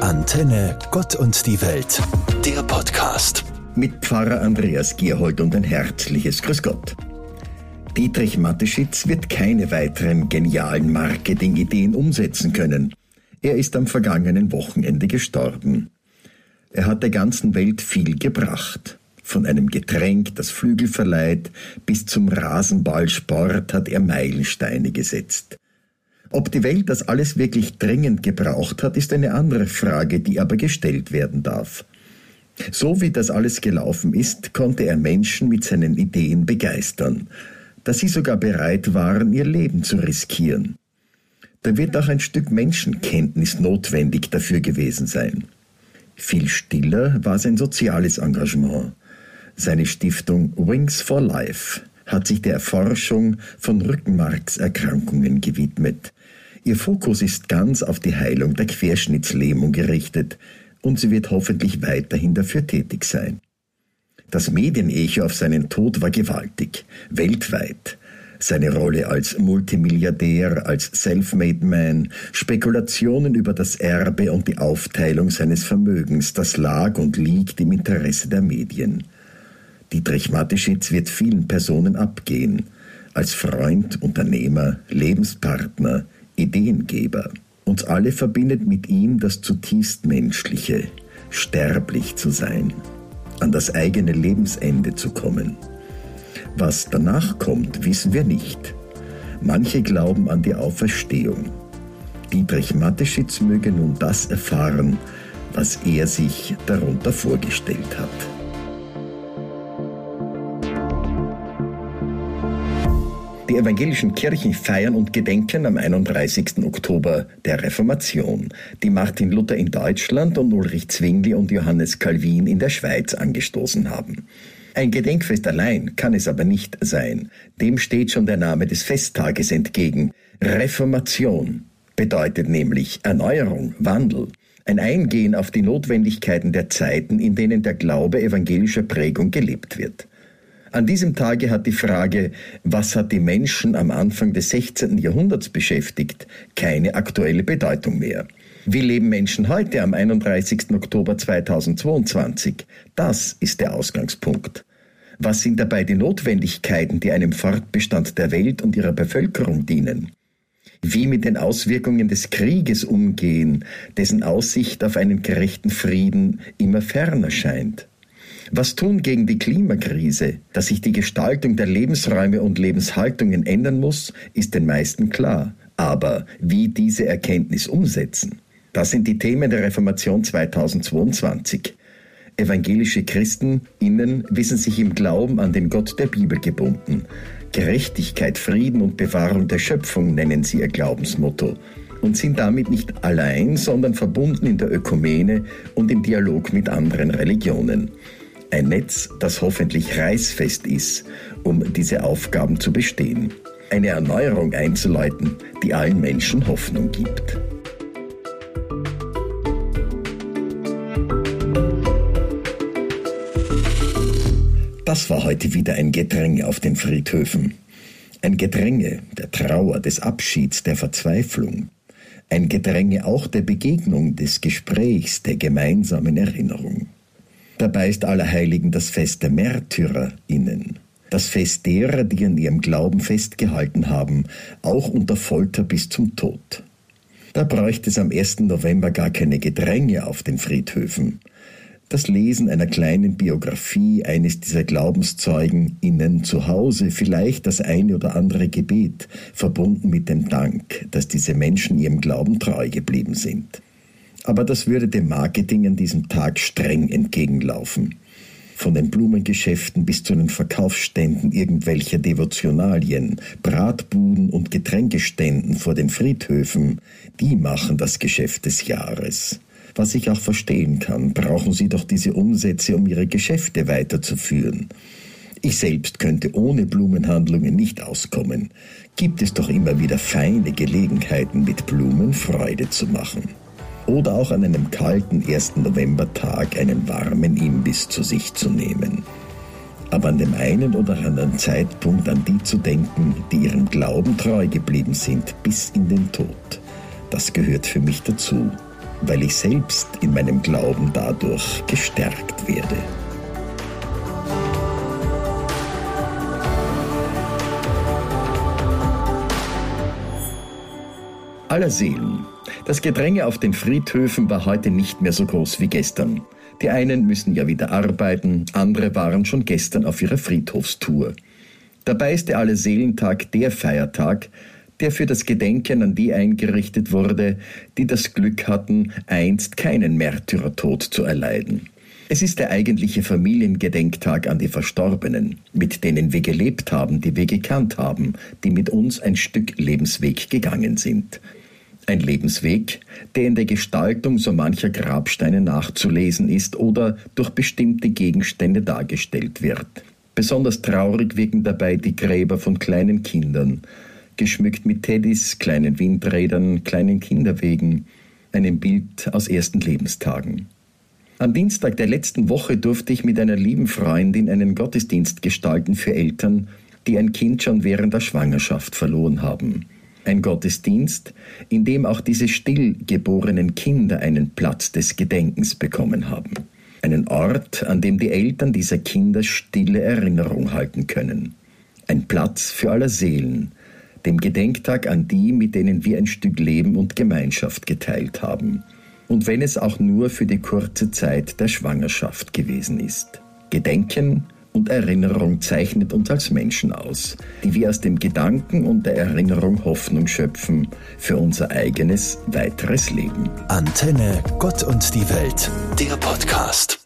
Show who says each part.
Speaker 1: Antenne Gott und die Welt, der Podcast.
Speaker 2: Mit Pfarrer Andreas Gierhold und ein herzliches Grüß Gott. Dietrich Mateschitz wird keine weiteren genialen Marketingideen umsetzen können. Er ist am vergangenen Wochenende gestorben. Er hat der ganzen Welt viel gebracht. Von einem Getränk, das Flügel verleiht, bis zum Rasenballsport hat er Meilensteine gesetzt. Ob die Welt das alles wirklich dringend gebraucht hat, ist eine andere Frage, die aber gestellt werden darf. So wie das alles gelaufen ist, konnte er Menschen mit seinen Ideen begeistern, dass sie sogar bereit waren, ihr Leben zu riskieren. Da wird auch ein Stück Menschenkenntnis notwendig dafür gewesen sein. Viel stiller war sein soziales Engagement. Seine Stiftung Wings for Life hat sich der Erforschung von Rückenmarkserkrankungen gewidmet. Ihr Fokus ist ganz auf die Heilung der Querschnittslähmung gerichtet und sie wird hoffentlich weiterhin dafür tätig sein. Das Medienecho auf seinen Tod war gewaltig, weltweit. Seine Rolle als Multimilliardär, als Self-Made Man, Spekulationen über das Erbe und die Aufteilung seines Vermögens, das lag und liegt im Interesse der Medien. Dietrich Mateschitz wird vielen Personen abgehen, als Freund, Unternehmer, Lebenspartner, Ideengeber. Uns alle verbindet mit ihm das zutiefst Menschliche, sterblich zu sein, an das eigene Lebensende zu kommen. Was danach kommt, wissen wir nicht. Manche glauben an die Auferstehung. Dietrich Mateschitz möge nun das erfahren, was er sich darunter vorgestellt hat. Die evangelischen Kirchen feiern und gedenken am 31. Oktober der Reformation, die Martin Luther in Deutschland und Ulrich Zwingli und Johannes Calvin in der Schweiz angestoßen haben. Ein Gedenkfest allein kann es aber nicht sein. Dem steht schon der Name des Festtages entgegen. Reformation bedeutet nämlich Erneuerung, Wandel, ein Eingehen auf die Notwendigkeiten der Zeiten, in denen der Glaube evangelischer Prägung gelebt wird. An diesem Tage hat die Frage, was hat die Menschen am Anfang des 16. Jahrhunderts beschäftigt, keine aktuelle Bedeutung mehr. Wie leben Menschen heute am 31. Oktober 2022? Das ist der Ausgangspunkt. Was sind dabei die Notwendigkeiten, die einem Fortbestand der Welt und ihrer Bevölkerung dienen? Wie mit den Auswirkungen des Krieges umgehen, dessen Aussicht auf einen gerechten Frieden immer ferner scheint? Was tun gegen die Klimakrise? Dass sich die Gestaltung der Lebensräume und Lebenshaltungen ändern muss, ist den meisten klar. Aber wie diese Erkenntnis umsetzen? Das sind die Themen der Reformation 2022. Evangelische Christen innen wissen sich im Glauben an den Gott der Bibel gebunden. Gerechtigkeit, Frieden und Bewahrung der Schöpfung nennen sie ihr Glaubensmotto und sind damit nicht allein, sondern verbunden in der Ökumene und im Dialog mit anderen Religionen. Ein Netz, das hoffentlich reißfest ist, um diese Aufgaben zu bestehen. Eine Erneuerung einzuleiten, die allen Menschen Hoffnung gibt. Das war heute wieder ein Gedränge auf den Friedhöfen. Ein Gedränge der Trauer, des Abschieds, der Verzweiflung. Ein Gedränge auch der Begegnung, des Gesprächs, der gemeinsamen Erinnerung. Dabei ist Allerheiligen das Fest der MärtyrerInnen. Das Fest derer, die an ihrem Glauben festgehalten haben, auch unter Folter bis zum Tod. Da bräuchte es am 1. November gar keine Gedränge auf den Friedhöfen. Das Lesen einer kleinen Biografie eines dieser Glaubenszeugen innen zu Hause, vielleicht das eine oder andere Gebet, verbunden mit dem Dank, dass diese Menschen ihrem Glauben treu geblieben sind. Aber das würde dem Marketing an diesem Tag streng entgegenlaufen. Von den Blumengeschäften bis zu den Verkaufsständen irgendwelcher Devotionalien, Bratbuden und Getränkeständen vor den Friedhöfen, die machen das Geschäft des Jahres. Was ich auch verstehen kann, brauchen sie doch diese Umsätze, um ihre Geschäfte weiterzuführen. Ich selbst könnte ohne Blumenhandlungen nicht auskommen. Gibt es doch immer wieder feine Gelegenheiten, mit Blumen Freude zu machen oder auch an einem kalten 1. Novembertag einen warmen Imbiss zu sich zu nehmen. Aber an dem einen oder anderen Zeitpunkt an die zu denken, die ihrem Glauben treu geblieben sind bis in den Tod, das gehört für mich dazu. weil ich selbst in meinem Glauben dadurch gestärkt werde. Aller Seelen. Das Gedränge auf den Friedhöfen war heute nicht mehr so groß wie gestern. Die einen müssen ja wieder arbeiten, andere waren schon gestern auf ihrer Friedhofstour. Dabei ist der Allerseelentag der Feiertag, der für das Gedenken an die eingerichtet wurde, die das Glück hatten, einst keinen Märtyrertod zu erleiden. Es ist der eigentliche Familiengedenktag an die Verstorbenen, mit denen wir gelebt haben, die wir gekannt haben, die mit uns ein Stück Lebensweg gegangen sind. Ein Lebensweg, der in der Gestaltung so mancher Grabsteine nachzulesen ist oder durch bestimmte Gegenstände dargestellt wird. Besonders traurig wirken dabei die Gräber von kleinen Kindern, geschmückt mit Teddys, kleinen Windrädern, kleinen Kinderwegen, einem Bild aus ersten Lebenstagen. Am Dienstag der letzten Woche durfte ich mit einer lieben Freundin einen Gottesdienst gestalten für Eltern, die ein Kind schon während der Schwangerschaft verloren haben. Ein Gottesdienst, in dem auch diese stillgeborenen Kinder einen Platz des Gedenkens bekommen haben. Einen Ort, an dem die Eltern dieser Kinder stille Erinnerung halten können. Ein Platz für aller Seelen, dem Gedenktag an die, mit denen wir ein Stück Leben und Gemeinschaft geteilt haben. Und wenn es auch nur für die kurze Zeit der Schwangerschaft gewesen ist. Gedenken und Erinnerung zeichnet uns als Menschen aus, die wir aus dem Gedanken und der Erinnerung Hoffnung schöpfen für unser eigenes weiteres Leben.
Speaker 1: Antenne Gott und die Welt, der Podcast.